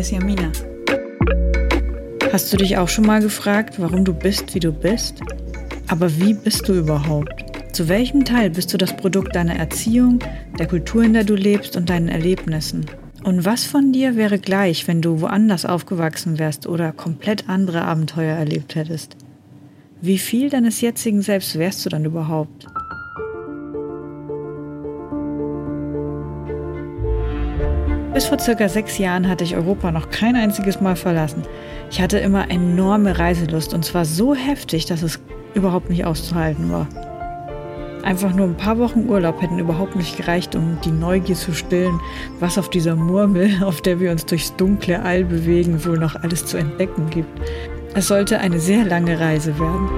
hier ist Jamina. Hast du dich auch schon mal gefragt, warum du bist, wie du bist? Aber wie bist du überhaupt? Zu welchem Teil bist du das Produkt deiner Erziehung, der Kultur, in der du lebst und deinen Erlebnissen? Und was von dir wäre gleich, wenn du woanders aufgewachsen wärst oder komplett andere Abenteuer erlebt hättest? Wie viel deines jetzigen Selbst wärst du dann überhaupt? Bis vor circa sechs Jahren hatte ich Europa noch kein einziges Mal verlassen. Ich hatte immer enorme Reiselust und zwar so heftig, dass es überhaupt nicht auszuhalten war. Einfach nur ein paar Wochen Urlaub hätten überhaupt nicht gereicht, um die Neugier zu stillen, was auf dieser Murmel, auf der wir uns durchs dunkle All bewegen, wohl noch alles zu entdecken gibt. Es sollte eine sehr lange Reise werden.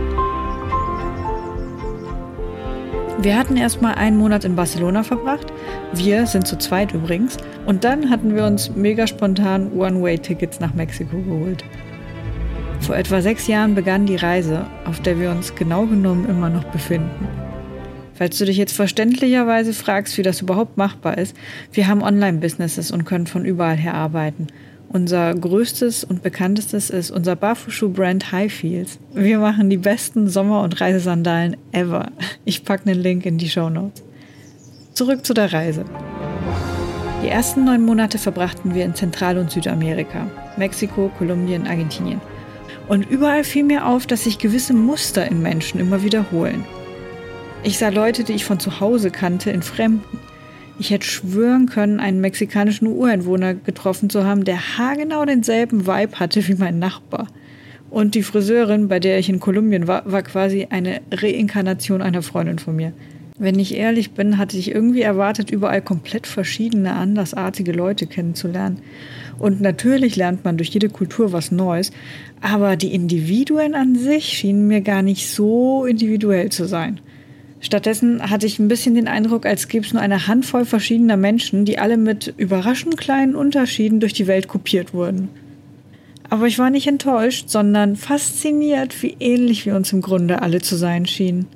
Wir hatten erstmal einen Monat in Barcelona verbracht. Wir sind zu zweit übrigens. Und dann hatten wir uns mega spontan One-Way-Tickets nach Mexiko geholt. Vor etwa sechs Jahren begann die Reise, auf der wir uns genau genommen immer noch befinden. Falls du dich jetzt verständlicherweise fragst, wie das überhaupt machbar ist, wir haben Online-Businesses und können von überall her arbeiten. Unser größtes und bekanntestes ist unser Barfußschuh-Brand Highfields. Wir machen die besten Sommer- und Reisesandalen ever. Ich packe einen Link in die Show Notes. Zurück zu der Reise. Die ersten neun Monate verbrachten wir in Zentral- und Südamerika, Mexiko, Kolumbien, Argentinien. Und überall fiel mir auf, dass sich gewisse Muster in Menschen immer wiederholen. Ich sah Leute, die ich von zu Hause kannte, in Fremden. Ich hätte schwören können, einen mexikanischen Ureinwohner getroffen zu haben, der haargenau denselben Vibe hatte wie mein Nachbar. Und die Friseurin, bei der ich in Kolumbien war, war quasi eine Reinkarnation einer Freundin von mir. Wenn ich ehrlich bin, hatte ich irgendwie erwartet, überall komplett verschiedene, andersartige Leute kennenzulernen. Und natürlich lernt man durch jede Kultur was Neues, aber die Individuen an sich schienen mir gar nicht so individuell zu sein. Stattdessen hatte ich ein bisschen den Eindruck, als gäbe es nur eine Handvoll verschiedener Menschen, die alle mit überraschend kleinen Unterschieden durch die Welt kopiert wurden. Aber ich war nicht enttäuscht, sondern fasziniert, wie ähnlich wir uns im Grunde alle zu sein schienen.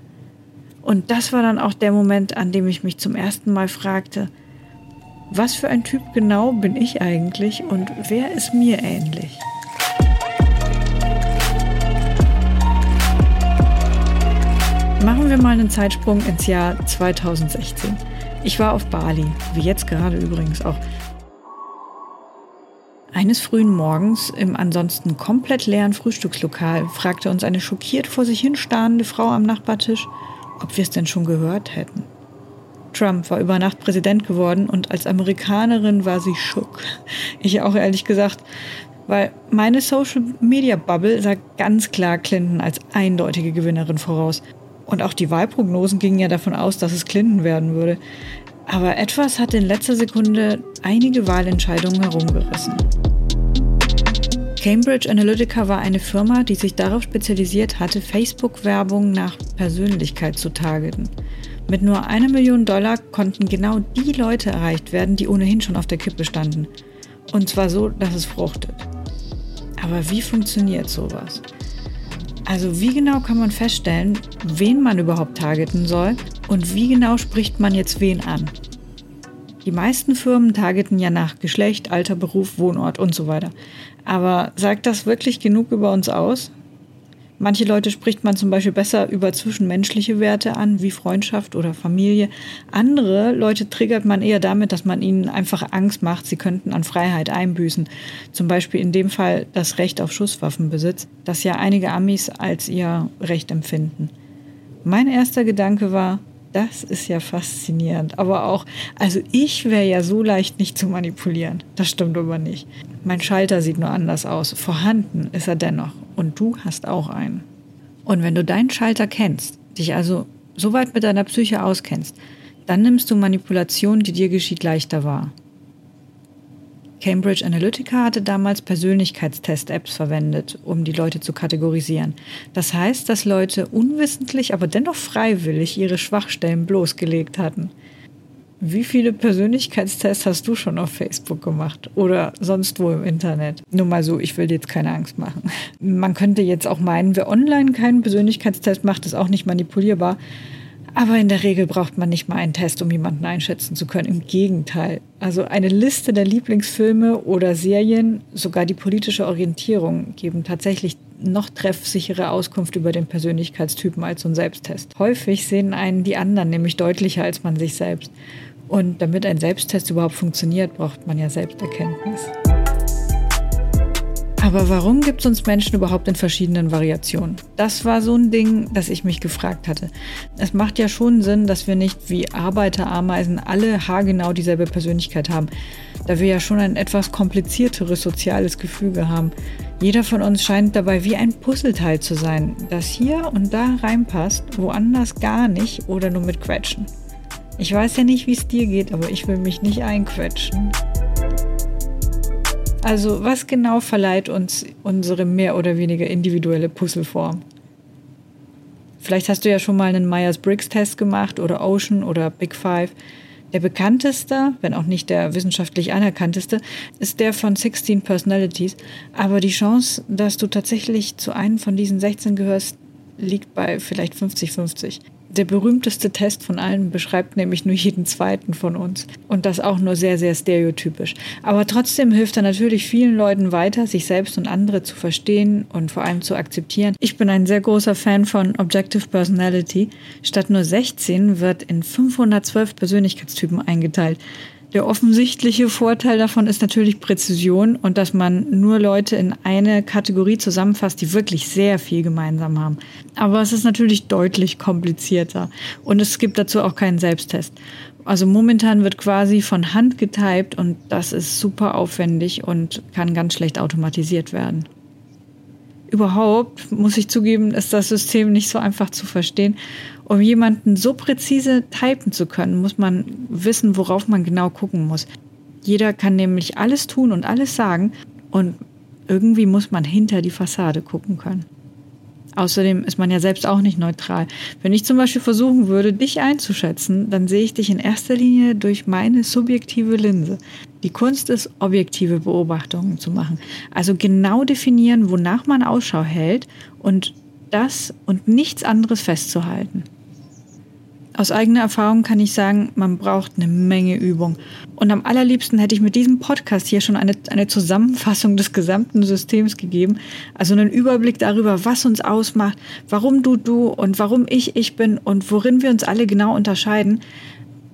Und das war dann auch der Moment, an dem ich mich zum ersten Mal fragte, was für ein Typ genau bin ich eigentlich und wer ist mir ähnlich? Machen wir mal einen Zeitsprung ins Jahr 2016. Ich war auf Bali, wie jetzt gerade übrigens auch. Eines frühen Morgens im ansonsten komplett leeren Frühstückslokal fragte uns eine schockiert vor sich hin starrende Frau am Nachbartisch, ob wir es denn schon gehört hätten. Trump war über Nacht Präsident geworden und als Amerikanerin war sie schock. Ich auch ehrlich gesagt, weil meine Social Media Bubble sah ganz klar Clinton als eindeutige Gewinnerin voraus. Und auch die Wahlprognosen gingen ja davon aus, dass es Clinton werden würde. Aber etwas hat in letzter Sekunde einige Wahlentscheidungen herumgerissen. Cambridge Analytica war eine Firma, die sich darauf spezialisiert hatte, Facebook-Werbung nach Persönlichkeit zu targeten. Mit nur einer Million Dollar konnten genau die Leute erreicht werden, die ohnehin schon auf der Kippe standen. Und zwar so, dass es fruchtet. Aber wie funktioniert sowas? Also wie genau kann man feststellen, wen man überhaupt targeten soll und wie genau spricht man jetzt wen an? Die meisten Firmen targeten ja nach Geschlecht, Alter, Beruf, Wohnort und so weiter. Aber sagt das wirklich genug über uns aus? Manche Leute spricht man zum Beispiel besser über zwischenmenschliche Werte an, wie Freundschaft oder Familie. Andere Leute triggert man eher damit, dass man ihnen einfach Angst macht, sie könnten an Freiheit einbüßen. Zum Beispiel in dem Fall das Recht auf Schusswaffenbesitz, das ja einige Amis als ihr Recht empfinden. Mein erster Gedanke war, das ist ja faszinierend. Aber auch, also ich wäre ja so leicht nicht zu manipulieren. Das stimmt aber nicht. Mein Schalter sieht nur anders aus. Vorhanden ist er dennoch. Und du hast auch einen. Und wenn du deinen Schalter kennst, dich also so weit mit deiner Psyche auskennst, dann nimmst du Manipulation, die dir geschieht, leichter wahr. Cambridge Analytica hatte damals Persönlichkeitstest-Apps verwendet, um die Leute zu kategorisieren. Das heißt, dass Leute unwissentlich, aber dennoch freiwillig ihre Schwachstellen bloßgelegt hatten. Wie viele Persönlichkeitstests hast du schon auf Facebook gemacht oder sonst wo im Internet? Nur mal so, ich will dir jetzt keine Angst machen. Man könnte jetzt auch meinen, wer online keinen Persönlichkeitstest macht, ist auch nicht manipulierbar. Aber in der Regel braucht man nicht mal einen Test, um jemanden einschätzen zu können. Im Gegenteil. Also eine Liste der Lieblingsfilme oder Serien, sogar die politische Orientierung, geben tatsächlich noch treffsichere Auskunft über den Persönlichkeitstypen als so ein Selbsttest. Häufig sehen einen die anderen nämlich deutlicher als man sich selbst. Und damit ein Selbsttest überhaupt funktioniert, braucht man ja Selbsterkenntnis. Aber warum gibt es uns Menschen überhaupt in verschiedenen Variationen? Das war so ein Ding, das ich mich gefragt hatte. Es macht ja schon Sinn, dass wir nicht wie Arbeiterameisen alle haargenau dieselbe Persönlichkeit haben, da wir ja schon ein etwas komplizierteres soziales Gefüge haben. Jeder von uns scheint dabei wie ein Puzzleteil zu sein, das hier und da reinpasst, woanders gar nicht oder nur mit Quetschen. Ich weiß ja nicht, wie es dir geht, aber ich will mich nicht einquetschen. Also was genau verleiht uns unsere mehr oder weniger individuelle Puzzleform? Vielleicht hast du ja schon mal einen Myers-Briggs-Test gemacht oder Ocean oder Big Five. Der bekannteste, wenn auch nicht der wissenschaftlich anerkannteste, ist der von 16 Personalities. Aber die Chance, dass du tatsächlich zu einem von diesen 16 gehörst, liegt bei vielleicht 50-50. Der berühmteste Test von allen beschreibt nämlich nur jeden zweiten von uns. Und das auch nur sehr, sehr stereotypisch. Aber trotzdem hilft er natürlich vielen Leuten weiter, sich selbst und andere zu verstehen und vor allem zu akzeptieren. Ich bin ein sehr großer Fan von Objective Personality. Statt nur 16 wird in 512 Persönlichkeitstypen eingeteilt. Der offensichtliche Vorteil davon ist natürlich Präzision und dass man nur Leute in eine Kategorie zusammenfasst, die wirklich sehr viel gemeinsam haben. Aber es ist natürlich deutlich komplizierter und es gibt dazu auch keinen Selbsttest. Also momentan wird quasi von Hand getypt und das ist super aufwendig und kann ganz schlecht automatisiert werden überhaupt, muss ich zugeben, ist das System nicht so einfach zu verstehen. Um jemanden so präzise typen zu können, muss man wissen, worauf man genau gucken muss. Jeder kann nämlich alles tun und alles sagen und irgendwie muss man hinter die Fassade gucken können. Außerdem ist man ja selbst auch nicht neutral. Wenn ich zum Beispiel versuchen würde, dich einzuschätzen, dann sehe ich dich in erster Linie durch meine subjektive Linse. Die Kunst ist, objektive Beobachtungen zu machen. Also genau definieren, wonach man Ausschau hält und das und nichts anderes festzuhalten. Aus eigener Erfahrung kann ich sagen, man braucht eine Menge Übung. Und am allerliebsten hätte ich mit diesem Podcast hier schon eine, eine Zusammenfassung des gesamten Systems gegeben. Also einen Überblick darüber, was uns ausmacht, warum du du und warum ich ich bin und worin wir uns alle genau unterscheiden.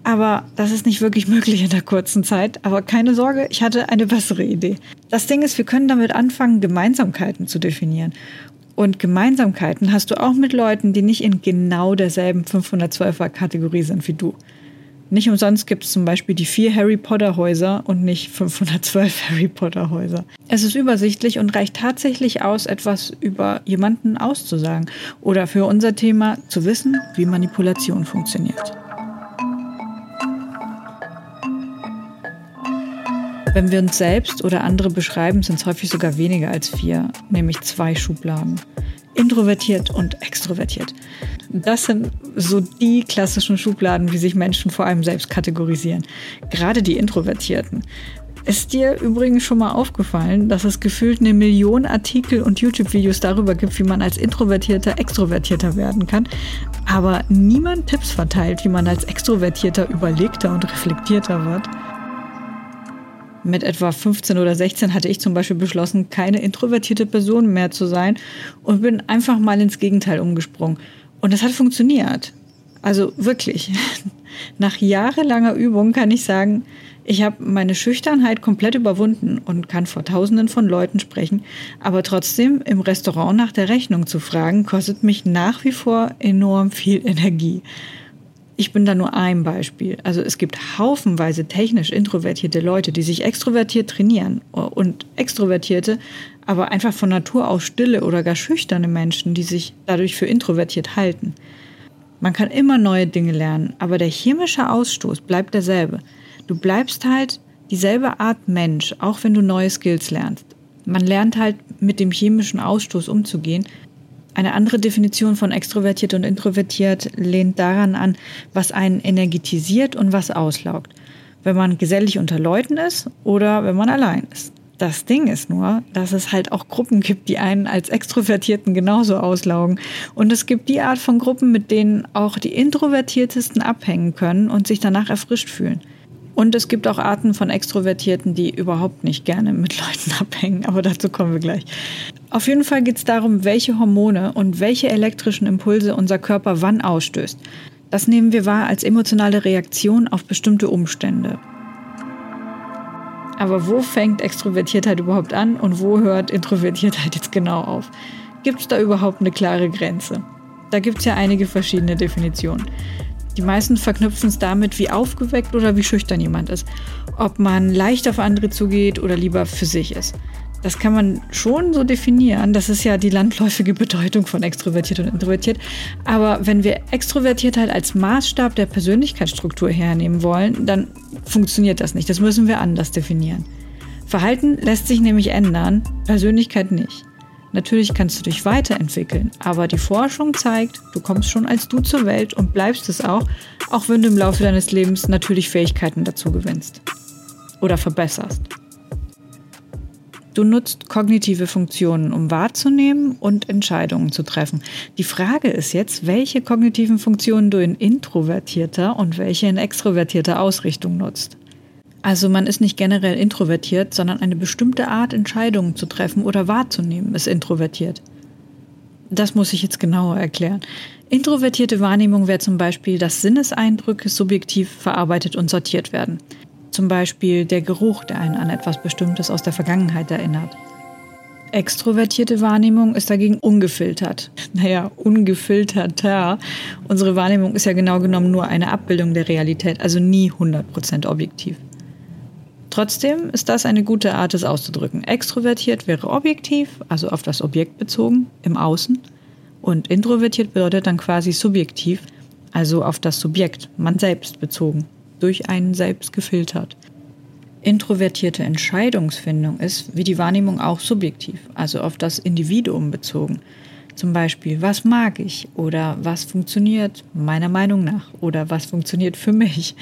Aber das ist nicht wirklich möglich in der kurzen Zeit. Aber keine Sorge, ich hatte eine bessere Idee. Das Ding ist, wir können damit anfangen, Gemeinsamkeiten zu definieren. Und Gemeinsamkeiten hast du auch mit Leuten, die nicht in genau derselben 512er Kategorie sind wie du. Nicht umsonst gibt es zum Beispiel die vier Harry Potter Häuser und nicht 512 Harry Potter Häuser. Es ist übersichtlich und reicht tatsächlich aus, etwas über jemanden auszusagen oder für unser Thema zu wissen, wie Manipulation funktioniert. Wenn wir uns selbst oder andere beschreiben, sind es häufig sogar weniger als vier, nämlich zwei Schubladen. Introvertiert und extrovertiert. Das sind so die klassischen Schubladen, wie sich Menschen vor allem selbst kategorisieren. Gerade die Introvertierten. Ist dir übrigens schon mal aufgefallen, dass es gefühlt eine Million Artikel und YouTube-Videos darüber gibt, wie man als Introvertierter extrovertierter werden kann, aber niemand Tipps verteilt, wie man als Extrovertierter überlegter und reflektierter wird? Mit etwa 15 oder 16 hatte ich zum Beispiel beschlossen, keine introvertierte Person mehr zu sein und bin einfach mal ins Gegenteil umgesprungen. Und das hat funktioniert. Also wirklich. Nach jahrelanger Übung kann ich sagen, ich habe meine Schüchternheit komplett überwunden und kann vor Tausenden von Leuten sprechen, aber trotzdem im Restaurant nach der Rechnung zu fragen, kostet mich nach wie vor enorm viel Energie. Ich bin da nur ein Beispiel. Also es gibt haufenweise technisch introvertierte Leute, die sich extrovertiert trainieren und extrovertierte, aber einfach von Natur aus stille oder gar schüchterne Menschen, die sich dadurch für introvertiert halten. Man kann immer neue Dinge lernen, aber der chemische Ausstoß bleibt derselbe. Du bleibst halt dieselbe Art Mensch, auch wenn du neue Skills lernst. Man lernt halt mit dem chemischen Ausstoß umzugehen eine andere Definition von extrovertiert und introvertiert lehnt daran an, was einen energetisiert und was auslaugt. Wenn man gesellig unter Leuten ist oder wenn man allein ist. Das Ding ist nur, dass es halt auch Gruppen gibt, die einen als Extrovertierten genauso auslaugen. Und es gibt die Art von Gruppen, mit denen auch die Introvertiertesten abhängen können und sich danach erfrischt fühlen. Und es gibt auch Arten von Extrovertierten, die überhaupt nicht gerne mit Leuten abhängen, aber dazu kommen wir gleich. Auf jeden Fall geht es darum, welche Hormone und welche elektrischen Impulse unser Körper wann ausstößt. Das nehmen wir wahr als emotionale Reaktion auf bestimmte Umstände. Aber wo fängt Extrovertiertheit überhaupt an und wo hört Introvertiertheit jetzt genau auf? Gibt es da überhaupt eine klare Grenze? Da gibt es ja einige verschiedene Definitionen. Die meisten verknüpfen es damit, wie aufgeweckt oder wie schüchtern jemand ist. Ob man leicht auf andere zugeht oder lieber für sich ist. Das kann man schon so definieren. Das ist ja die landläufige Bedeutung von extrovertiert und introvertiert. Aber wenn wir Extrovertiertheit als Maßstab der Persönlichkeitsstruktur hernehmen wollen, dann funktioniert das nicht. Das müssen wir anders definieren. Verhalten lässt sich nämlich ändern, Persönlichkeit nicht. Natürlich kannst du dich weiterentwickeln, aber die Forschung zeigt, du kommst schon als du zur Welt und bleibst es auch, auch wenn du im Laufe deines Lebens natürlich Fähigkeiten dazu gewinnst oder verbesserst. Du nutzt kognitive Funktionen, um wahrzunehmen und Entscheidungen zu treffen. Die Frage ist jetzt, welche kognitiven Funktionen du in introvertierter und welche in extrovertierter Ausrichtung nutzt. Also man ist nicht generell introvertiert, sondern eine bestimmte Art Entscheidungen zu treffen oder wahrzunehmen ist introvertiert. Das muss ich jetzt genauer erklären. Introvertierte Wahrnehmung wäre zum Beispiel, dass Sinneseindrücke subjektiv verarbeitet und sortiert werden. Zum Beispiel der Geruch, der einen an etwas Bestimmtes aus der Vergangenheit erinnert. Extrovertierte Wahrnehmung ist dagegen ungefiltert. Naja, ungefilterter. Unsere Wahrnehmung ist ja genau genommen nur eine Abbildung der Realität, also nie 100% objektiv. Trotzdem ist das eine gute Art, es auszudrücken. Extrovertiert wäre objektiv, also auf das Objekt bezogen, im Außen. Und introvertiert bedeutet dann quasi subjektiv, also auf das Subjekt, man selbst bezogen, durch einen selbst gefiltert. Introvertierte Entscheidungsfindung ist, wie die Wahrnehmung auch subjektiv, also auf das Individuum bezogen. Zum Beispiel, was mag ich oder was funktioniert meiner Meinung nach oder was funktioniert für mich.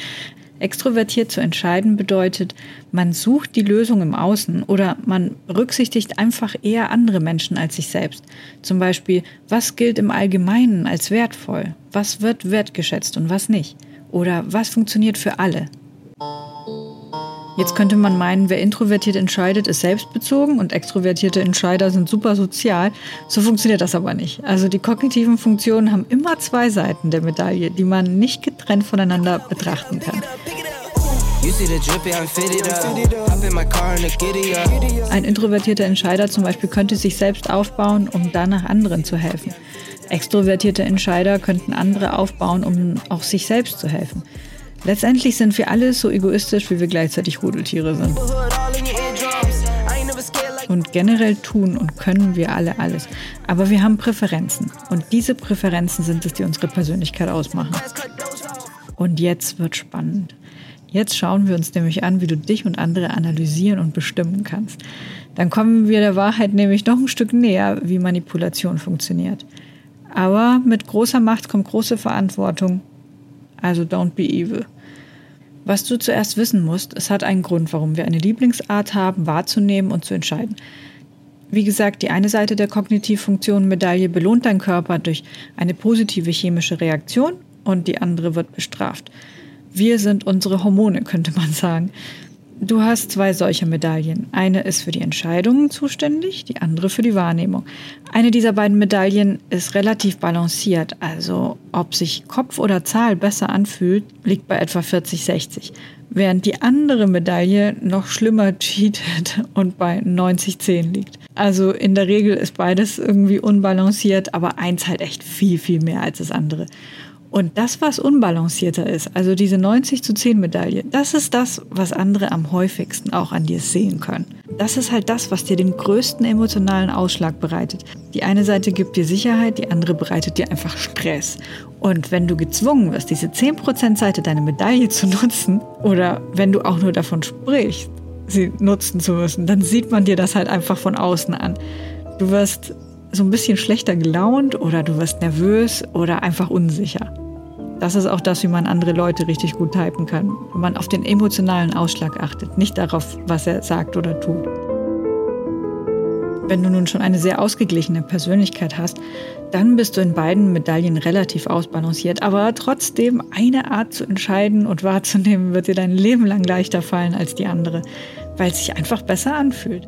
Extrovertiert zu entscheiden bedeutet, man sucht die Lösung im Außen oder man berücksichtigt einfach eher andere Menschen als sich selbst. Zum Beispiel, was gilt im Allgemeinen als wertvoll? Was wird wertgeschätzt und was nicht? Oder was funktioniert für alle? Jetzt könnte man meinen, wer introvertiert entscheidet, ist selbstbezogen und extrovertierte Entscheider sind super sozial. So funktioniert das aber nicht. Also die kognitiven Funktionen haben immer zwei Seiten der Medaille, die man nicht getrennt voneinander betrachten kann. Ein introvertierter Entscheider zum Beispiel könnte sich selbst aufbauen, um danach anderen zu helfen. Extrovertierte Entscheider könnten andere aufbauen, um auch sich selbst zu helfen. Letztendlich sind wir alle so egoistisch, wie wir gleichzeitig Rudeltiere sind. Und generell tun und können wir alle alles. Aber wir haben Präferenzen. Und diese Präferenzen sind es, die unsere Persönlichkeit ausmachen. Und jetzt wird spannend. Jetzt schauen wir uns nämlich an, wie du dich und andere analysieren und bestimmen kannst. Dann kommen wir der Wahrheit nämlich noch ein Stück näher, wie Manipulation funktioniert. Aber mit großer Macht kommt große Verantwortung also don't be evil. Was du zuerst wissen musst, es hat einen Grund, warum wir eine Lieblingsart haben, wahrzunehmen und zu entscheiden. Wie gesagt, die eine Seite der Kognitivfunktion Medaille belohnt dein Körper durch eine positive chemische Reaktion und die andere wird bestraft. Wir sind unsere Hormone, könnte man sagen. Du hast zwei solcher Medaillen. Eine ist für die Entscheidungen zuständig, die andere für die Wahrnehmung. Eine dieser beiden Medaillen ist relativ balanciert, also ob sich Kopf oder Zahl besser anfühlt, liegt bei etwa 40-60, während die andere Medaille noch schlimmer cheatet und bei 90-10 liegt. Also in der Regel ist beides irgendwie unbalanciert, aber eins halt echt viel, viel mehr als das andere. Und das, was unbalancierter ist, also diese 90 zu 10 Medaille, das ist das, was andere am häufigsten auch an dir sehen können. Das ist halt das, was dir den größten emotionalen Ausschlag bereitet. Die eine Seite gibt dir Sicherheit, die andere bereitet dir einfach Stress. Und wenn du gezwungen wirst, diese 10% Seite deiner Medaille zu nutzen, oder wenn du auch nur davon sprichst, sie nutzen zu müssen, dann sieht man dir das halt einfach von außen an. Du wirst so ein bisschen schlechter gelaunt oder du wirst nervös oder einfach unsicher. Das ist auch das, wie man andere Leute richtig gut typen kann. Wenn man auf den emotionalen Ausschlag achtet, nicht darauf, was er sagt oder tut. Wenn du nun schon eine sehr ausgeglichene Persönlichkeit hast, dann bist du in beiden Medaillen relativ ausbalanciert. Aber trotzdem, eine Art zu entscheiden und wahrzunehmen, wird dir dein Leben lang leichter fallen als die andere, weil es sich einfach besser anfühlt.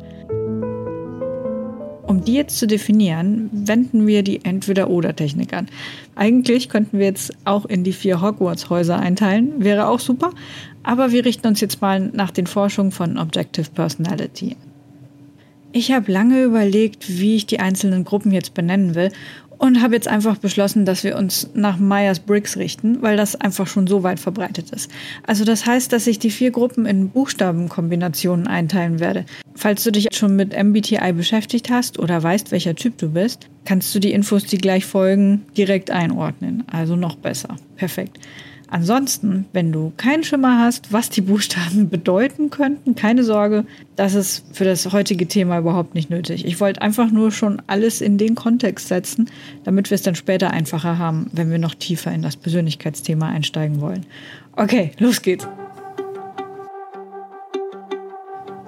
Um die jetzt zu definieren, wenden wir die Entweder-Oder-Technik an. Eigentlich könnten wir jetzt auch in die vier Hogwarts-Häuser einteilen, wäre auch super, aber wir richten uns jetzt mal nach den Forschungen von Objective Personality. Ich habe lange überlegt, wie ich die einzelnen Gruppen jetzt benennen will und habe jetzt einfach beschlossen, dass wir uns nach Myers-Briggs richten, weil das einfach schon so weit verbreitet ist. Also das heißt, dass ich die vier Gruppen in Buchstabenkombinationen einteilen werde. Falls du dich schon mit MBTI beschäftigt hast oder weißt, welcher Typ du bist, kannst du die Infos, die gleich folgen, direkt einordnen. Also noch besser. Perfekt. Ansonsten, wenn du keinen Schimmer hast, was die Buchstaben bedeuten könnten, keine Sorge, das ist für das heutige Thema überhaupt nicht nötig. Ich wollte einfach nur schon alles in den Kontext setzen, damit wir es dann später einfacher haben, wenn wir noch tiefer in das Persönlichkeitsthema einsteigen wollen. Okay, los geht's.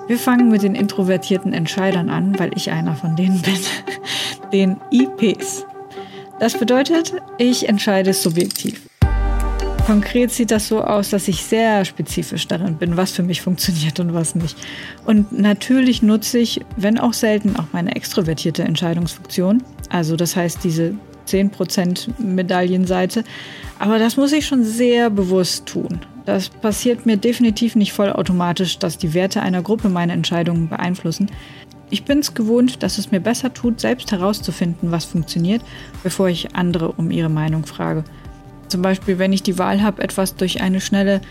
Wir fangen mit den introvertierten Entscheidern an, weil ich einer von denen bin. Den IPs. Das bedeutet, ich entscheide subjektiv. Konkret sieht das so aus, dass ich sehr spezifisch darin bin, was für mich funktioniert und was nicht. Und natürlich nutze ich, wenn auch selten, auch meine extrovertierte Entscheidungsfunktion. Also das heißt diese 10% Medaillenseite. Aber das muss ich schon sehr bewusst tun. Das passiert mir definitiv nicht vollautomatisch, dass die Werte einer Gruppe meine Entscheidungen beeinflussen. Ich bin es gewohnt, dass es mir besser tut, selbst herauszufinden, was funktioniert, bevor ich andere um ihre Meinung frage. Zum Beispiel, wenn ich die Wahl habe, etwas durch eine schnelle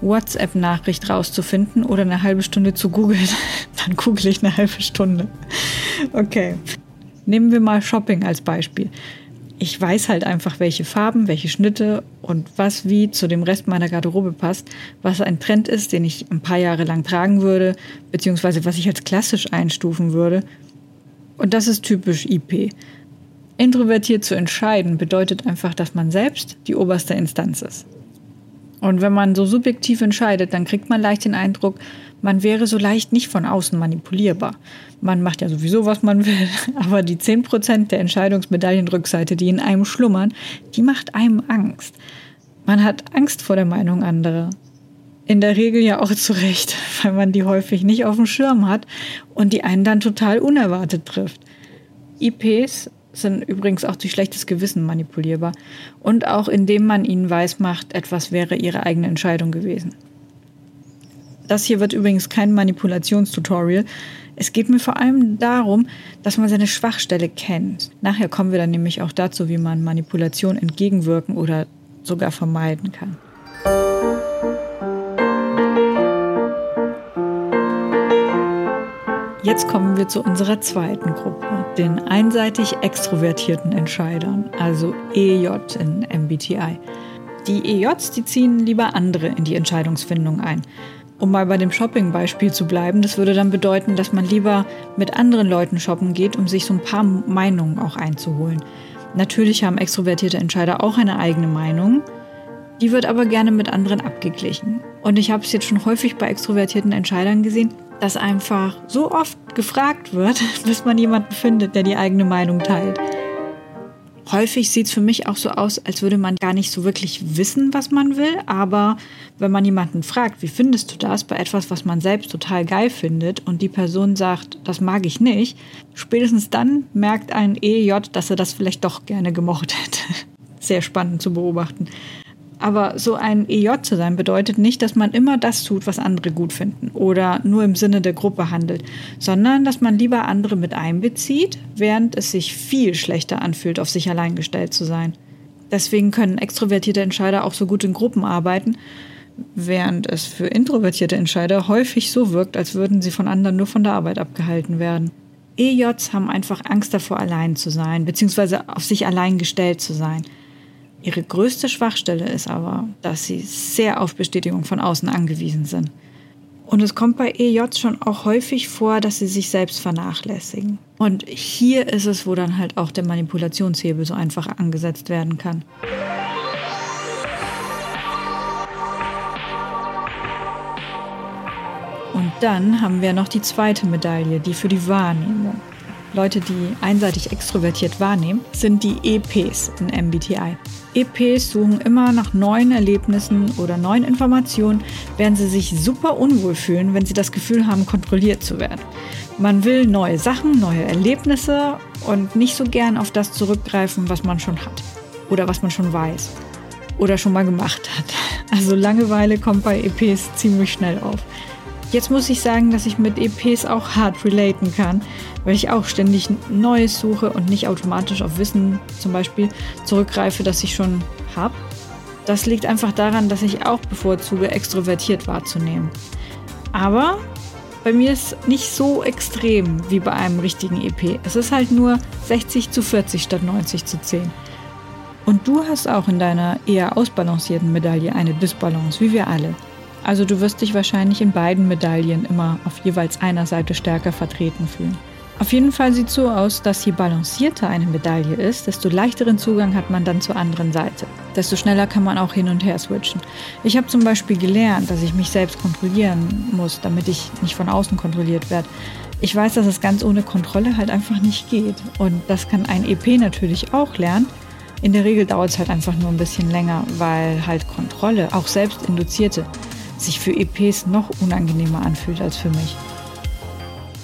WhatsApp-Nachricht rauszufinden oder eine halbe Stunde zu googeln, dann google ich eine halbe Stunde. Okay. Nehmen wir mal Shopping als Beispiel. Ich weiß halt einfach, welche Farben, welche Schnitte und was wie zu dem Rest meiner Garderobe passt, was ein Trend ist, den ich ein paar Jahre lang tragen würde, beziehungsweise was ich als klassisch einstufen würde. Und das ist typisch IP. Introvertiert zu entscheiden bedeutet einfach, dass man selbst die oberste Instanz ist. Und wenn man so subjektiv entscheidet, dann kriegt man leicht den Eindruck, man wäre so leicht nicht von außen manipulierbar. Man macht ja sowieso, was man will, aber die 10% der Entscheidungsmedaillenrückseite, die in einem schlummern, die macht einem Angst. Man hat Angst vor der Meinung anderer. In der Regel ja auch zu Recht, weil man die häufig nicht auf dem Schirm hat und die einen dann total unerwartet trifft. IPs sind übrigens auch durch schlechtes Gewissen manipulierbar und auch indem man ihnen weismacht, etwas wäre ihre eigene Entscheidung gewesen. Das hier wird übrigens kein Manipulationstutorial. Es geht mir vor allem darum, dass man seine Schwachstelle kennt. Nachher kommen wir dann nämlich auch dazu, wie man Manipulation entgegenwirken oder sogar vermeiden kann. Jetzt kommen wir zu unserer zweiten Gruppe, den einseitig extrovertierten Entscheidern, also EJ in MBTI. Die EJs, die ziehen lieber andere in die Entscheidungsfindung ein. Um mal bei dem Shopping-Beispiel zu bleiben, das würde dann bedeuten, dass man lieber mit anderen Leuten shoppen geht, um sich so ein paar Meinungen auch einzuholen. Natürlich haben extrovertierte Entscheider auch eine eigene Meinung, die wird aber gerne mit anderen abgeglichen. Und ich habe es jetzt schon häufig bei extrovertierten Entscheidern gesehen, dass einfach so oft gefragt wird, bis man jemanden findet, der die eigene Meinung teilt. Häufig sieht es für mich auch so aus, als würde man gar nicht so wirklich wissen, was man will. Aber wenn man jemanden fragt, wie findest du das bei etwas, was man selbst total geil findet und die Person sagt, das mag ich nicht, spätestens dann merkt ein EJ, dass er das vielleicht doch gerne gemocht hätte. Sehr spannend zu beobachten. Aber so ein EJ zu sein bedeutet nicht, dass man immer das tut, was andere gut finden oder nur im Sinne der Gruppe handelt, sondern dass man lieber andere mit einbezieht, während es sich viel schlechter anfühlt, auf sich allein gestellt zu sein. Deswegen können extrovertierte Entscheider auch so gut in Gruppen arbeiten, während es für introvertierte Entscheider häufig so wirkt, als würden sie von anderen nur von der Arbeit abgehalten werden. EJs haben einfach Angst davor, allein zu sein, beziehungsweise auf sich allein gestellt zu sein. Ihre größte Schwachstelle ist aber, dass sie sehr auf Bestätigung von außen angewiesen sind. Und es kommt bei EJs schon auch häufig vor, dass sie sich selbst vernachlässigen. Und hier ist es, wo dann halt auch der Manipulationshebel so einfach angesetzt werden kann. Und dann haben wir noch die zweite Medaille, die für die Wahrnehmung. Leute, die einseitig extrovertiert wahrnehmen, sind die EPs in MBTI. EPs suchen immer nach neuen Erlebnissen oder neuen Informationen, während sie sich super unwohl fühlen, wenn sie das Gefühl haben, kontrolliert zu werden. Man will neue Sachen, neue Erlebnisse und nicht so gern auf das zurückgreifen, was man schon hat oder was man schon weiß oder schon mal gemacht hat. Also Langeweile kommt bei EPs ziemlich schnell auf. Jetzt muss ich sagen, dass ich mit EPs auch hart relaten kann, weil ich auch ständig Neues suche und nicht automatisch auf Wissen zum Beispiel zurückgreife, das ich schon habe. Das liegt einfach daran, dass ich auch bevorzuge, extrovertiert wahrzunehmen. Aber bei mir ist nicht so extrem wie bei einem richtigen EP. Es ist halt nur 60 zu 40 statt 90 zu 10. Und du hast auch in deiner eher ausbalancierten Medaille eine Disbalance, wie wir alle. Also du wirst dich wahrscheinlich in beiden Medaillen immer auf jeweils einer Seite stärker vertreten fühlen. Auf jeden Fall sieht so aus, dass je balancierter eine Medaille ist, desto leichteren Zugang hat man dann zur anderen Seite. Desto schneller kann man auch hin und her switchen. Ich habe zum Beispiel gelernt, dass ich mich selbst kontrollieren muss, damit ich nicht von außen kontrolliert werde. Ich weiß, dass es ganz ohne Kontrolle halt einfach nicht geht. Und das kann ein EP natürlich auch lernen. In der Regel dauert es halt einfach nur ein bisschen länger, weil halt Kontrolle, auch selbst induzierte, sich für EPs noch unangenehmer anfühlt als für mich.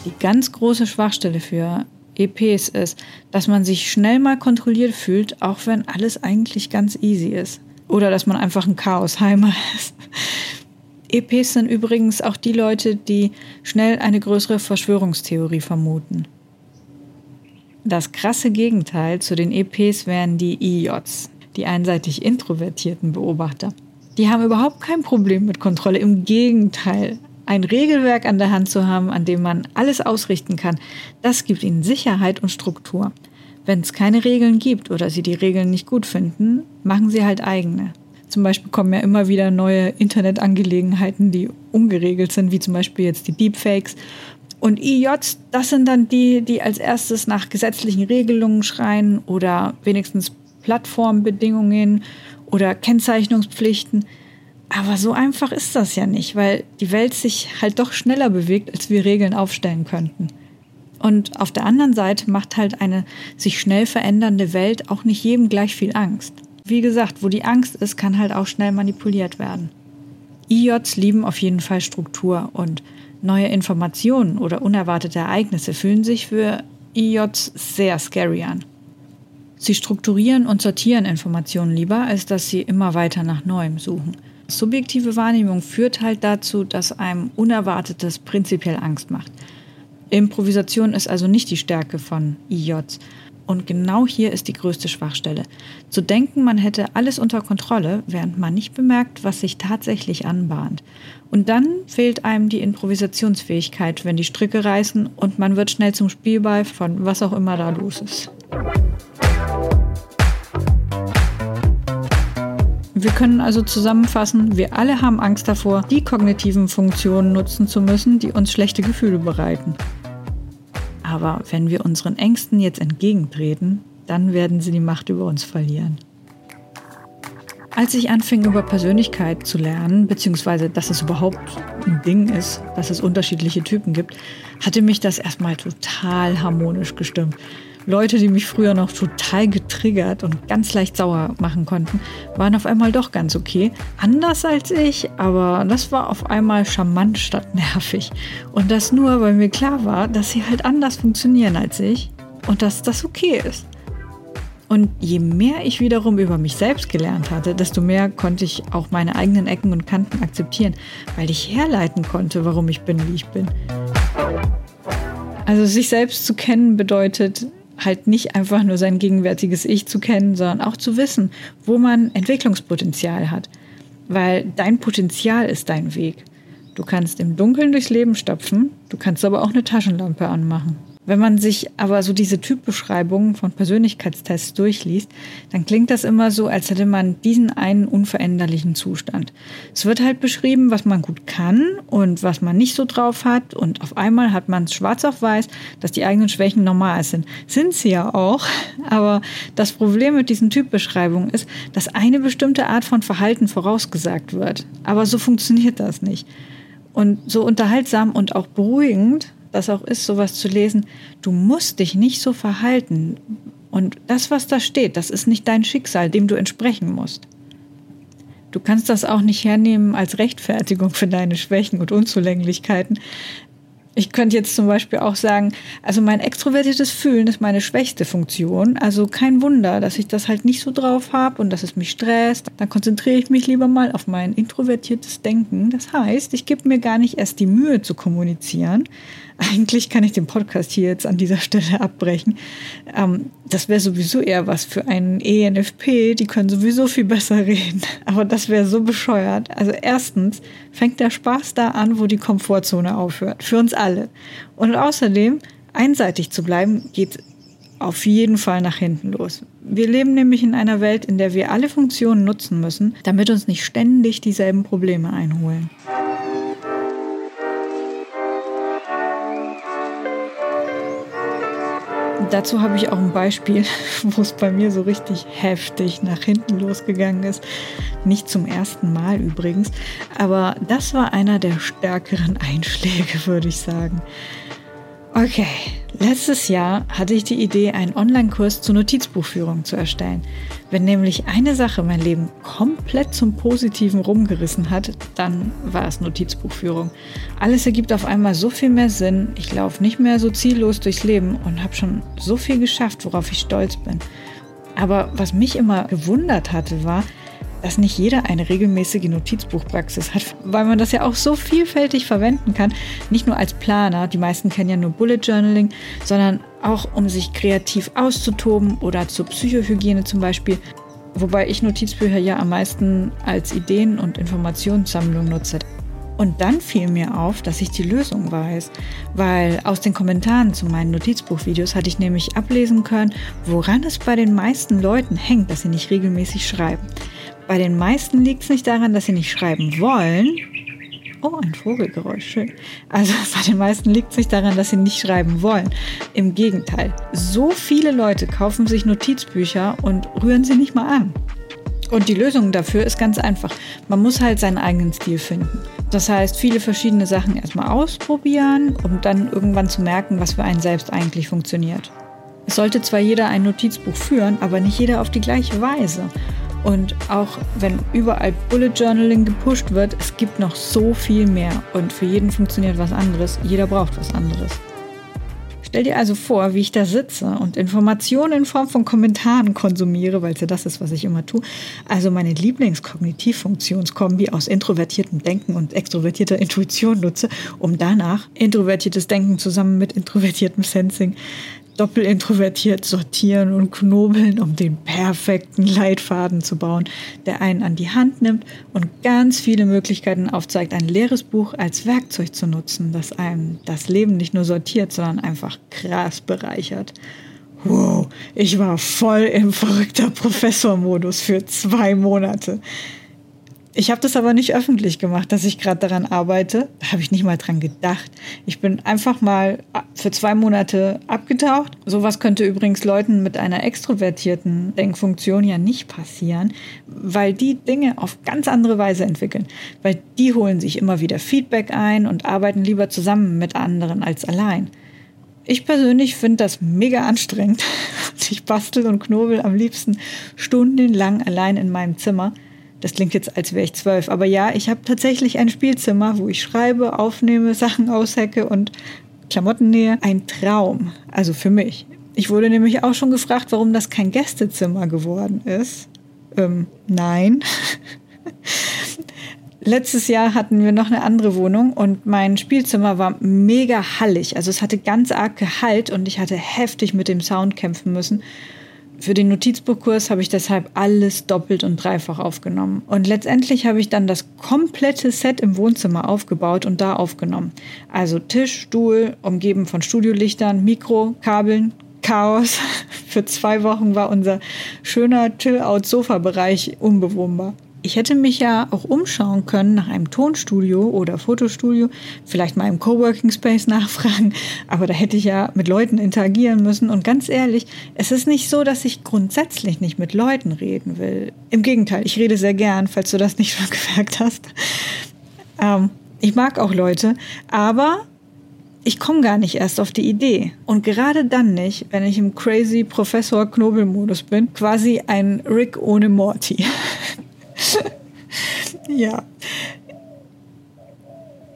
Die ganz große Schwachstelle für EPs ist, dass man sich schnell mal kontrolliert fühlt, auch wenn alles eigentlich ganz easy ist. Oder dass man einfach ein Chaosheimer ist. EPs sind übrigens auch die Leute, die schnell eine größere Verschwörungstheorie vermuten. Das krasse Gegenteil zu den EPs wären die IJs, die einseitig introvertierten Beobachter. Die haben überhaupt kein Problem mit Kontrolle. Im Gegenteil, ein Regelwerk an der Hand zu haben, an dem man alles ausrichten kann, das gibt ihnen Sicherheit und Struktur. Wenn es keine Regeln gibt oder sie die Regeln nicht gut finden, machen sie halt eigene. Zum Beispiel kommen ja immer wieder neue Internetangelegenheiten, die ungeregelt sind, wie zum Beispiel jetzt die Deepfakes und IJs, das sind dann die, die als erstes nach gesetzlichen Regelungen schreien oder wenigstens Plattformbedingungen oder Kennzeichnungspflichten. Aber so einfach ist das ja nicht, weil die Welt sich halt doch schneller bewegt, als wir Regeln aufstellen könnten. Und auf der anderen Seite macht halt eine sich schnell verändernde Welt auch nicht jedem gleich viel Angst. Wie gesagt, wo die Angst ist, kann halt auch schnell manipuliert werden. IJs lieben auf jeden Fall Struktur und Neue Informationen oder unerwartete Ereignisse fühlen sich für IJs sehr scary an. Sie strukturieren und sortieren Informationen lieber, als dass sie immer weiter nach Neuem suchen. Subjektive Wahrnehmung führt halt dazu, dass einem Unerwartetes prinzipiell Angst macht. Improvisation ist also nicht die Stärke von IJs. Und genau hier ist die größte Schwachstelle. Zu denken, man hätte alles unter Kontrolle, während man nicht bemerkt, was sich tatsächlich anbahnt. Und dann fehlt einem die Improvisationsfähigkeit, wenn die Stricke reißen und man wird schnell zum Spielball von was auch immer da los ist. Wir können also zusammenfassen, wir alle haben Angst davor, die kognitiven Funktionen nutzen zu müssen, die uns schlechte Gefühle bereiten. Aber wenn wir unseren Ängsten jetzt entgegentreten, dann werden sie die Macht über uns verlieren. Als ich anfing, über Persönlichkeit zu lernen, beziehungsweise dass es überhaupt ein Ding ist, dass es unterschiedliche Typen gibt, hatte mich das erstmal total harmonisch gestimmt. Leute, die mich früher noch total getriggert und ganz leicht sauer machen konnten, waren auf einmal doch ganz okay. Anders als ich, aber das war auf einmal charmant statt nervig. Und das nur, weil mir klar war, dass sie halt anders funktionieren als ich und dass das okay ist. Und je mehr ich wiederum über mich selbst gelernt hatte, desto mehr konnte ich auch meine eigenen Ecken und Kanten akzeptieren, weil ich herleiten konnte, warum ich bin, wie ich bin. Also sich selbst zu kennen bedeutet, halt nicht einfach nur sein gegenwärtiges Ich zu kennen, sondern auch zu wissen, wo man Entwicklungspotenzial hat. Weil dein Potenzial ist dein Weg. Du kannst im Dunkeln durchs Leben stapfen, du kannst aber auch eine Taschenlampe anmachen. Wenn man sich aber so diese Typbeschreibungen von Persönlichkeitstests durchliest, dann klingt das immer so, als hätte man diesen einen unveränderlichen Zustand. Es wird halt beschrieben, was man gut kann und was man nicht so drauf hat und auf einmal hat man schwarz auf weiß, dass die eigenen Schwächen normal sind. Sind sie ja auch, aber das Problem mit diesen Typbeschreibungen ist, dass eine bestimmte Art von Verhalten vorausgesagt wird. Aber so funktioniert das nicht. Und so unterhaltsam und auch beruhigend das auch ist, sowas zu lesen, du musst dich nicht so verhalten. Und das, was da steht, das ist nicht dein Schicksal, dem du entsprechen musst. Du kannst das auch nicht hernehmen als Rechtfertigung für deine Schwächen und Unzulänglichkeiten. Ich könnte jetzt zum Beispiel auch sagen, also mein extrovertiertes Fühlen ist meine schwächste Funktion. Also kein Wunder, dass ich das halt nicht so drauf habe und dass es mich stresst. Dann konzentriere ich mich lieber mal auf mein introvertiertes Denken. Das heißt, ich gebe mir gar nicht erst die Mühe zu kommunizieren, eigentlich kann ich den Podcast hier jetzt an dieser Stelle abbrechen. Ähm, das wäre sowieso eher was für einen ENFP, die können sowieso viel besser reden. Aber das wäre so bescheuert. Also erstens fängt der Spaß da an, wo die Komfortzone aufhört. Für uns alle. Und außerdem, einseitig zu bleiben, geht auf jeden Fall nach hinten los. Wir leben nämlich in einer Welt, in der wir alle Funktionen nutzen müssen, damit uns nicht ständig dieselben Probleme einholen. Dazu habe ich auch ein Beispiel, wo es bei mir so richtig heftig nach hinten losgegangen ist. Nicht zum ersten Mal übrigens, aber das war einer der stärkeren Einschläge, würde ich sagen. Okay, letztes Jahr hatte ich die Idee, einen Online-Kurs zur Notizbuchführung zu erstellen. Wenn nämlich eine Sache mein Leben komplett zum Positiven rumgerissen hat, dann war es Notizbuchführung. Alles ergibt auf einmal so viel mehr Sinn, ich laufe nicht mehr so ziellos durchs Leben und habe schon so viel geschafft, worauf ich stolz bin. Aber was mich immer gewundert hatte, war, dass nicht jeder eine regelmäßige Notizbuchpraxis hat, weil man das ja auch so vielfältig verwenden kann. Nicht nur als Planer, die meisten kennen ja nur Bullet Journaling, sondern auch um sich kreativ auszutoben oder zur Psychohygiene zum Beispiel. Wobei ich Notizbücher ja am meisten als Ideen- und Informationssammlung nutze. Und dann fiel mir auf, dass ich die Lösung weiß, weil aus den Kommentaren zu meinen Notizbuchvideos hatte ich nämlich ablesen können, woran es bei den meisten Leuten hängt, dass sie nicht regelmäßig schreiben. Bei den meisten liegt es nicht daran, dass sie nicht schreiben wollen. Oh, ein Vogelgeräusch, schön. Also bei den meisten liegt es nicht daran, dass sie nicht schreiben wollen. Im Gegenteil, so viele Leute kaufen sich Notizbücher und rühren sie nicht mal an. Und die Lösung dafür ist ganz einfach. Man muss halt seinen eigenen Stil finden. Das heißt, viele verschiedene Sachen erstmal ausprobieren, um dann irgendwann zu merken, was für einen selbst eigentlich funktioniert. Es sollte zwar jeder ein Notizbuch führen, aber nicht jeder auf die gleiche Weise. Und auch wenn überall Bullet Journaling gepusht wird, es gibt noch so viel mehr. Und für jeden funktioniert was anderes. Jeder braucht was anderes. Stell dir also vor, wie ich da sitze und Informationen in Form von Kommentaren konsumiere, weil es ja das ist, was ich immer tue. Also meine Lieblingskognitivfunktionskombi aus introvertiertem Denken und extrovertierter Intuition nutze, um danach introvertiertes Denken zusammen mit introvertiertem Sensing doppelintrovertiert sortieren und knobeln, um den perfekten Leitfaden zu bauen, der einen an die Hand nimmt und ganz viele Möglichkeiten aufzeigt, ein leeres Buch als Werkzeug zu nutzen, das einem das Leben nicht nur sortiert, sondern einfach krass bereichert. Wow, ich war voll im verrückter Professormodus für zwei Monate. Ich habe das aber nicht öffentlich gemacht, dass ich gerade daran arbeite. Da habe ich nicht mal dran gedacht. Ich bin einfach mal für zwei Monate abgetaucht. Sowas könnte übrigens Leuten mit einer extrovertierten Denkfunktion ja nicht passieren, weil die Dinge auf ganz andere Weise entwickeln. Weil die holen sich immer wieder Feedback ein und arbeiten lieber zusammen mit anderen als allein. Ich persönlich finde das mega anstrengend. Ich bastel und knobel am liebsten stundenlang allein in meinem Zimmer. Das klingt jetzt, als wäre ich zwölf. Aber ja, ich habe tatsächlich ein Spielzimmer, wo ich schreibe, aufnehme, Sachen aushecke und Klamotten nähe. Ein Traum. Also für mich. Ich wurde nämlich auch schon gefragt, warum das kein Gästezimmer geworden ist. Ähm, nein. Letztes Jahr hatten wir noch eine andere Wohnung und mein Spielzimmer war mega hallig. Also es hatte ganz arg Gehalt und ich hatte heftig mit dem Sound kämpfen müssen. Für den Notizbuchkurs habe ich deshalb alles doppelt und dreifach aufgenommen. Und letztendlich habe ich dann das komplette Set im Wohnzimmer aufgebaut und da aufgenommen. Also Tisch, Stuhl, umgeben von Studiolichtern, Mikro, Kabeln, Chaos. Für zwei Wochen war unser schöner Chill-Out-Sofa-Bereich unbewohnbar. Ich hätte mich ja auch umschauen können nach einem Tonstudio oder Fotostudio, vielleicht mal im Coworking Space nachfragen, aber da hätte ich ja mit Leuten interagieren müssen. Und ganz ehrlich, es ist nicht so, dass ich grundsätzlich nicht mit Leuten reden will. Im Gegenteil, ich rede sehr gern, falls du das nicht schon gemerkt hast. Ähm, ich mag auch Leute, aber ich komme gar nicht erst auf die Idee. Und gerade dann nicht, wenn ich im crazy Professor Knobel-Modus bin, quasi ein Rick ohne Morty. ja,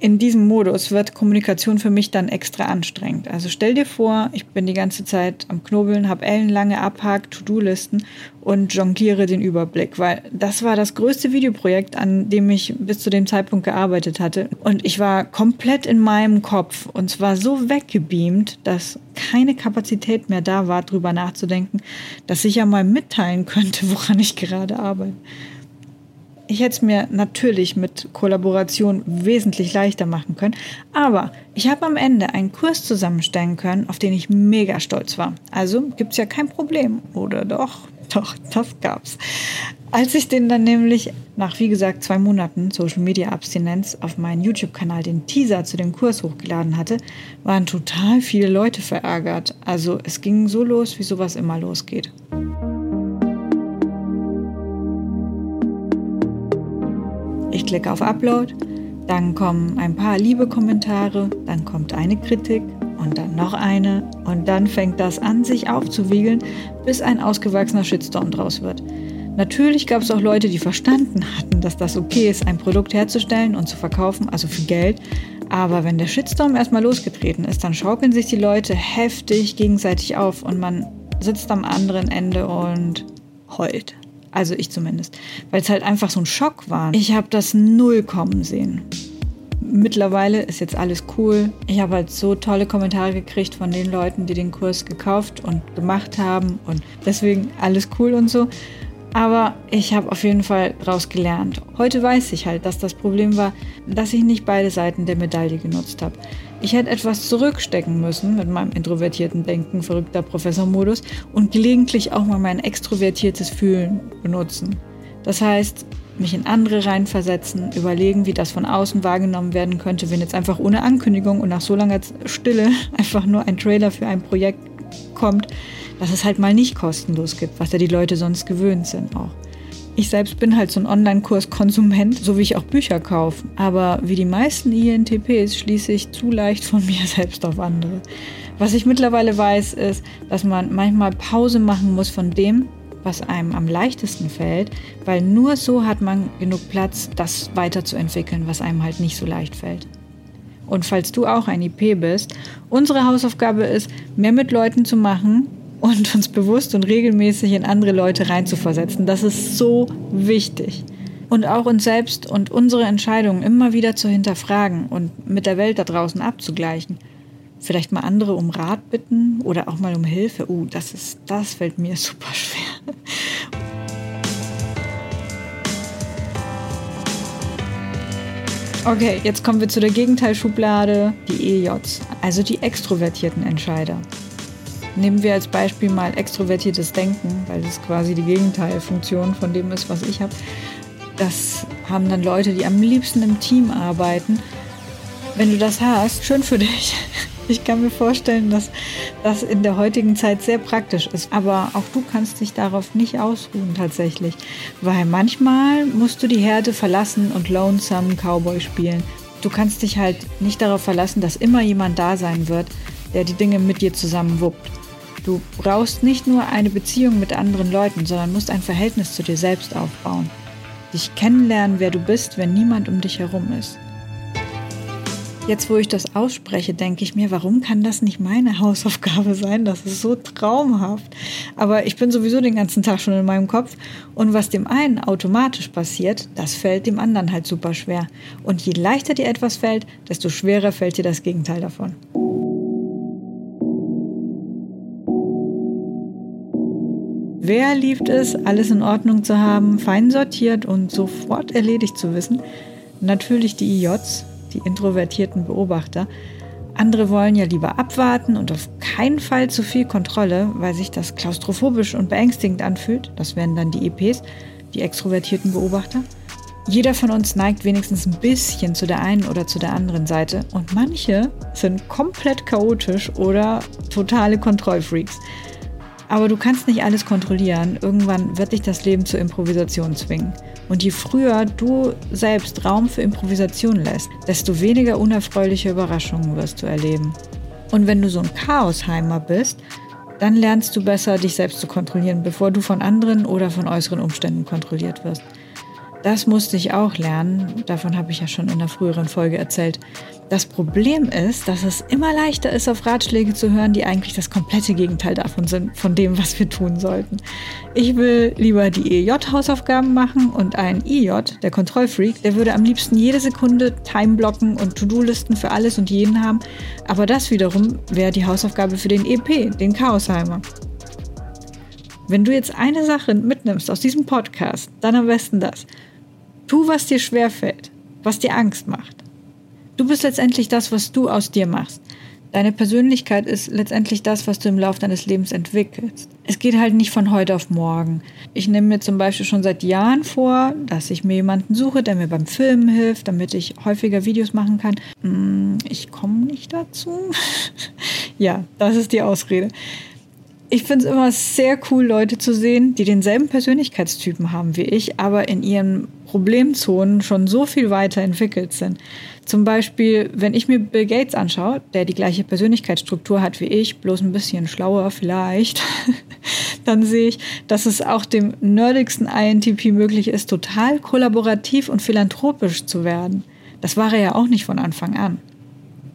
in diesem Modus wird Kommunikation für mich dann extra anstrengend. Also stell dir vor, ich bin die ganze Zeit am Knobeln, habe ellenlange Abhakt, To-Do-Listen und jongliere den Überblick, weil das war das größte Videoprojekt, an dem ich bis zu dem Zeitpunkt gearbeitet hatte. Und ich war komplett in meinem Kopf und zwar so weggebeamt, dass keine Kapazität mehr da war, drüber nachzudenken, dass ich ja mal mitteilen könnte, woran ich gerade arbeite. Ich hätte es mir natürlich mit Kollaboration wesentlich leichter machen können, aber ich habe am Ende einen Kurs zusammenstellen können, auf den ich mega stolz war. Also gibt es ja kein Problem, oder doch? Doch, das gab's. Als ich den dann nämlich nach, wie gesagt, zwei Monaten Social Media Abstinenz auf meinen YouTube-Kanal den Teaser zu dem Kurs hochgeladen hatte, waren total viele Leute verärgert. Also es ging so los, wie sowas immer losgeht. Ich klicke auf Upload, dann kommen ein paar liebe Kommentare, dann kommt eine Kritik und dann noch eine und dann fängt das an, sich aufzuwiegeln, bis ein ausgewachsener Shitstorm draus wird. Natürlich gab es auch Leute, die verstanden hatten, dass das okay ist, ein Produkt herzustellen und zu verkaufen, also für Geld. Aber wenn der Shitstorm erstmal losgetreten ist, dann schaukeln sich die Leute heftig gegenseitig auf und man sitzt am anderen Ende und heult. Also ich zumindest. Weil es halt einfach so ein Schock war. Ich habe das null kommen sehen. Mittlerweile ist jetzt alles cool. Ich habe halt so tolle Kommentare gekriegt von den Leuten, die den Kurs gekauft und gemacht haben. Und deswegen alles cool und so. Aber ich habe auf jeden Fall daraus gelernt. Heute weiß ich halt, dass das Problem war, dass ich nicht beide Seiten der Medaille genutzt habe. Ich hätte etwas zurückstecken müssen mit meinem introvertierten Denken, verrückter Professormodus und gelegentlich auch mal mein extrovertiertes Fühlen benutzen. Das heißt, mich in andere reinversetzen, überlegen, wie das von außen wahrgenommen werden könnte, wenn jetzt einfach ohne Ankündigung und nach so langer Stille einfach nur ein Trailer für ein Projekt kommt, dass es halt mal nicht kostenlos gibt, was ja die Leute sonst gewöhnt sind auch. Ich selbst bin halt so ein Online-Kurs-Konsument, so wie ich auch Bücher kaufe. Aber wie die meisten INTPs schließe ich zu leicht von mir selbst auf andere. Was ich mittlerweile weiß, ist, dass man manchmal Pause machen muss von dem, was einem am leichtesten fällt, weil nur so hat man genug Platz, das weiterzuentwickeln, was einem halt nicht so leicht fällt. Und falls du auch ein IP bist, unsere Hausaufgabe ist, mehr mit Leuten zu machen, und uns bewusst und regelmäßig in andere Leute reinzuversetzen. Das ist so wichtig. Und auch uns selbst und unsere Entscheidungen immer wieder zu hinterfragen und mit der Welt da draußen abzugleichen. Vielleicht mal andere um Rat bitten oder auch mal um Hilfe. Uh, das ist, das fällt mir super schwer. Okay, jetzt kommen wir zu der Gegenteilschublade, die EJs, also die extrovertierten Entscheider. Nehmen wir als Beispiel mal extrovertiertes Denken, weil das quasi die Gegenteilfunktion von dem ist, was ich habe. Das haben dann Leute, die am liebsten im Team arbeiten. Wenn du das hast, schön für dich. Ich kann mir vorstellen, dass das in der heutigen Zeit sehr praktisch ist. Aber auch du kannst dich darauf nicht ausruhen tatsächlich. Weil manchmal musst du die Herde verlassen und Lonesome Cowboy spielen. Du kannst dich halt nicht darauf verlassen, dass immer jemand da sein wird, der die Dinge mit dir zusammen wuppt. Du brauchst nicht nur eine Beziehung mit anderen Leuten, sondern musst ein Verhältnis zu dir selbst aufbauen. Dich kennenlernen, wer du bist, wenn niemand um dich herum ist. Jetzt, wo ich das ausspreche, denke ich mir, warum kann das nicht meine Hausaufgabe sein? Das ist so traumhaft. Aber ich bin sowieso den ganzen Tag schon in meinem Kopf. Und was dem einen automatisch passiert, das fällt dem anderen halt super schwer. Und je leichter dir etwas fällt, desto schwerer fällt dir das Gegenteil davon. Wer liebt es, alles in Ordnung zu haben, fein sortiert und sofort erledigt zu wissen? Natürlich die IJs, die introvertierten Beobachter. Andere wollen ja lieber abwarten und auf keinen Fall zu viel Kontrolle, weil sich das klaustrophobisch und beängstigend anfühlt. Das wären dann die EPs, die extrovertierten Beobachter. Jeder von uns neigt wenigstens ein bisschen zu der einen oder zu der anderen Seite und manche sind komplett chaotisch oder totale Kontrollfreaks. Aber du kannst nicht alles kontrollieren. Irgendwann wird dich das Leben zur Improvisation zwingen. Und je früher du selbst Raum für Improvisation lässt, desto weniger unerfreuliche Überraschungen wirst du erleben. Und wenn du so ein Chaosheimer bist, dann lernst du besser, dich selbst zu kontrollieren, bevor du von anderen oder von äußeren Umständen kontrolliert wirst. Das musste ich auch lernen. Davon habe ich ja schon in einer früheren Folge erzählt. Das Problem ist, dass es immer leichter ist, auf Ratschläge zu hören, die eigentlich das komplette Gegenteil davon sind, von dem, was wir tun sollten. Ich will lieber die EJ-Hausaufgaben machen und ein IJ, der Kontrollfreak, der würde am liebsten jede Sekunde Timeblocken und To-Do-Listen für alles und jeden haben. Aber das wiederum wäre die Hausaufgabe für den EP, den Chaosheimer. Wenn du jetzt eine Sache mitnimmst aus diesem Podcast, dann am besten das. Tu, was dir schwerfällt, was dir Angst macht. Du bist letztendlich das, was du aus dir machst. Deine Persönlichkeit ist letztendlich das, was du im Laufe deines Lebens entwickelst. Es geht halt nicht von heute auf morgen. Ich nehme mir zum Beispiel schon seit Jahren vor, dass ich mir jemanden suche, der mir beim Filmen hilft, damit ich häufiger Videos machen kann. Hm, ich komme nicht dazu. ja, das ist die Ausrede ich finde es immer sehr cool, Leute zu sehen, die denselben Persönlichkeitstypen haben wie ich, aber in ihren Problemzonen schon so viel weiter entwickelt sind. Zum Beispiel, wenn ich mir Bill Gates anschaue, der die gleiche Persönlichkeitsstruktur hat wie ich, bloß ein bisschen schlauer vielleicht, dann sehe ich, dass es auch dem nerdigsten INTP möglich ist, total kollaborativ und philanthropisch zu werden. Das war er ja auch nicht von Anfang an.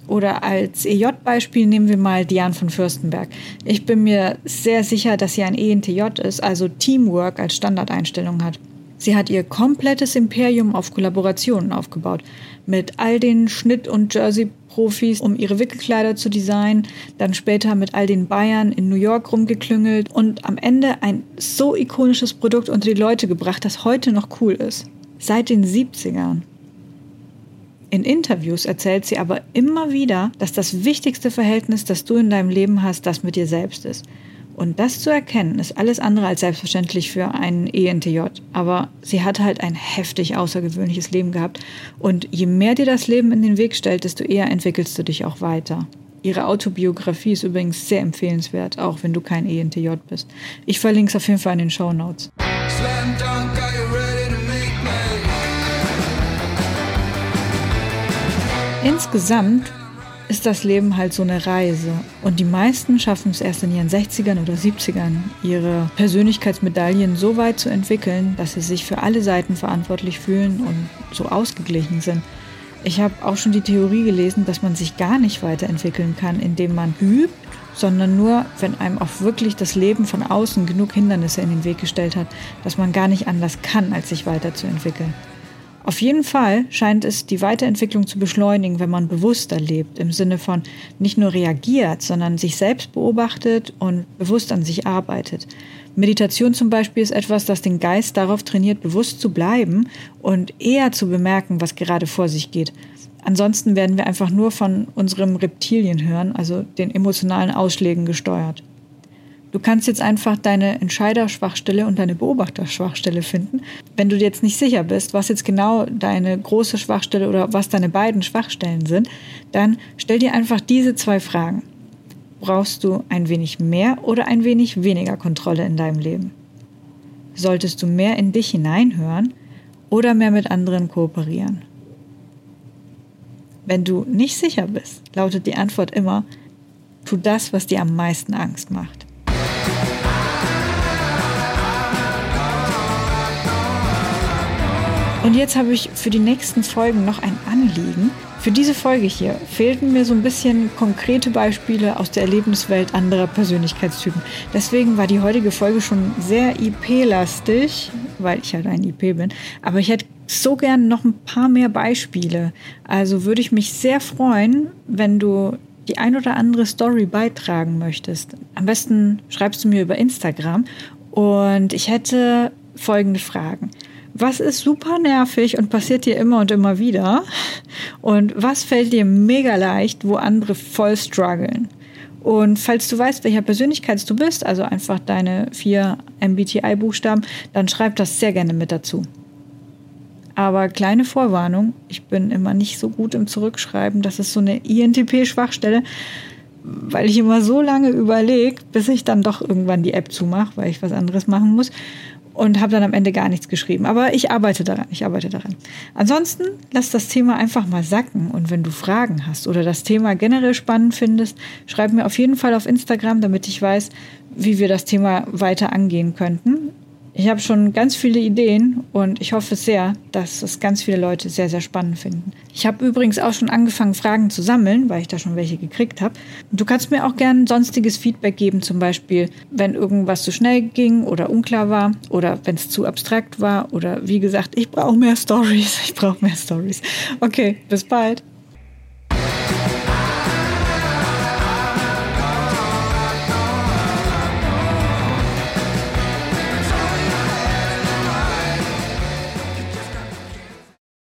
Oder als EJ-Beispiel nehmen wir mal Diane von Fürstenberg. Ich bin mir sehr sicher, dass sie ein ENTJ ist, also Teamwork als Standardeinstellung hat. Sie hat ihr komplettes Imperium auf Kollaborationen aufgebaut. Mit all den Schnitt- und Jersey-Profis, um ihre Wickelkleider zu designen, dann später mit all den Bayern in New York rumgeklüngelt und am Ende ein so ikonisches Produkt unter die Leute gebracht, das heute noch cool ist. Seit den 70ern. In Interviews erzählt sie aber immer wieder, dass das wichtigste Verhältnis, das du in deinem Leben hast, das mit dir selbst ist. Und das zu erkennen, ist alles andere als selbstverständlich für einen ENTJ. Aber sie hat halt ein heftig außergewöhnliches Leben gehabt. Und je mehr dir das Leben in den Weg stellt, desto eher entwickelst du dich auch weiter. Ihre Autobiografie ist übrigens sehr empfehlenswert, auch wenn du kein ENTJ bist. Ich verlinke es auf jeden Fall in den Show Notes. Insgesamt ist das Leben halt so eine Reise. Und die meisten schaffen es erst in ihren 60ern oder 70ern, ihre Persönlichkeitsmedaillen so weit zu entwickeln, dass sie sich für alle Seiten verantwortlich fühlen und so ausgeglichen sind. Ich habe auch schon die Theorie gelesen, dass man sich gar nicht weiterentwickeln kann, indem man übt, sondern nur, wenn einem auch wirklich das Leben von außen genug Hindernisse in den Weg gestellt hat, dass man gar nicht anders kann, als sich weiterzuentwickeln. Auf jeden Fall scheint es die Weiterentwicklung zu beschleunigen, wenn man bewusster lebt, im Sinne von nicht nur reagiert, sondern sich selbst beobachtet und bewusst an sich arbeitet. Meditation zum Beispiel ist etwas, das den Geist darauf trainiert, bewusst zu bleiben und eher zu bemerken, was gerade vor sich geht. Ansonsten werden wir einfach nur von unserem Reptilienhirn, also den emotionalen Ausschlägen, gesteuert. Du kannst jetzt einfach deine Entscheiderschwachstelle und deine Beobachterschwachstelle finden. Wenn du dir jetzt nicht sicher bist, was jetzt genau deine große Schwachstelle oder was deine beiden Schwachstellen sind, dann stell dir einfach diese zwei Fragen. Brauchst du ein wenig mehr oder ein wenig weniger Kontrolle in deinem Leben? Solltest du mehr in dich hineinhören oder mehr mit anderen kooperieren? Wenn du nicht sicher bist, lautet die Antwort immer, tu das, was dir am meisten Angst macht. Und jetzt habe ich für die nächsten Folgen noch ein Anliegen. Für diese Folge hier fehlten mir so ein bisschen konkrete Beispiele aus der Erlebniswelt anderer Persönlichkeitstypen. Deswegen war die heutige Folge schon sehr IP-lastig, weil ich halt ein IP bin. Aber ich hätte so gern noch ein paar mehr Beispiele. Also würde ich mich sehr freuen, wenn du die ein oder andere Story beitragen möchtest. Am besten schreibst du mir über Instagram und ich hätte folgende Fragen. Was ist super nervig und passiert dir immer und immer wieder? Und was fällt dir mega leicht, wo andere voll strugglen? Und falls du weißt, welcher Persönlichkeits du bist, also einfach deine vier MBTI-Buchstaben, dann schreib das sehr gerne mit dazu. Aber kleine Vorwarnung, ich bin immer nicht so gut im Zurückschreiben, das ist so eine INTP-Schwachstelle. weil ich immer so lange überlege, bis ich dann doch irgendwann die App zumache, weil ich was anderes machen muss und habe dann am Ende gar nichts geschrieben. Aber ich arbeite daran, ich arbeite daran. Ansonsten lass das Thema einfach mal sacken und wenn du Fragen hast oder das Thema generell spannend findest, schreib mir auf jeden Fall auf Instagram, damit ich weiß, wie wir das Thema weiter angehen könnten. Ich habe schon ganz viele Ideen und ich hoffe sehr, dass es ganz viele Leute sehr, sehr spannend finden. Ich habe übrigens auch schon angefangen, Fragen zu sammeln, weil ich da schon welche gekriegt habe. Du kannst mir auch gerne sonstiges Feedback geben, zum Beispiel, wenn irgendwas zu schnell ging oder unklar war oder wenn es zu abstrakt war oder wie gesagt, ich brauche mehr Stories. Ich brauche mehr Stories. Okay, bis bald.